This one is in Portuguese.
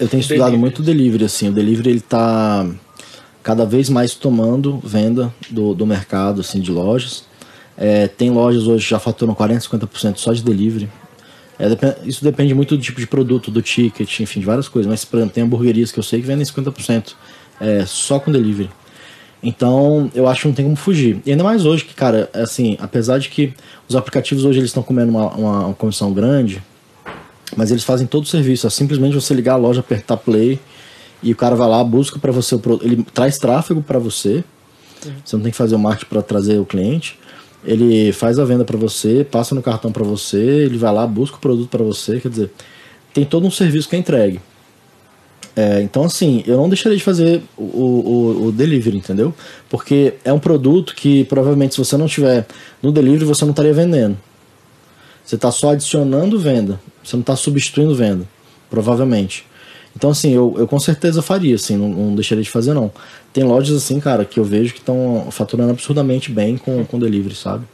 eu tenho estudado Delivery. muito delivery, assim. O delivery, ele tá cada vez mais tomando venda do, do mercado, assim, de lojas. É, tem lojas hoje que já faturam 40%, 50% só de delivery. É, isso depende muito do tipo de produto, do ticket, enfim, de várias coisas. Mas, por exemplo, tem hamburguerias que eu sei que vendem 50% é, só com delivery. Então, eu acho que não tem como fugir. E ainda mais hoje que, cara, assim, apesar de que os aplicativos hoje eles estão comendo uma, uma, uma comissão grande, mas eles fazem todo o serviço. É simplesmente você ligar a loja, apertar play e o cara vai lá, busca para você o produto. Ele traz tráfego para você. Você não tem que fazer o marketing para trazer o cliente. Ele faz a venda para você, passa no cartão para você, ele vai lá, busca o produto para você. Quer dizer, tem todo um serviço que é entregue. É, então, assim, eu não deixaria de fazer o, o, o delivery, entendeu? Porque é um produto que provavelmente, se você não tiver no delivery, você não estaria vendendo. Você está só adicionando venda, você não está substituindo venda, provavelmente. Então, assim, eu, eu com certeza faria, assim, não, não deixaria de fazer, não. Tem lojas, assim, cara, que eu vejo que estão faturando absurdamente bem com, com delivery, sabe?